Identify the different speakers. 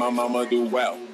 Speaker 1: my mama do well.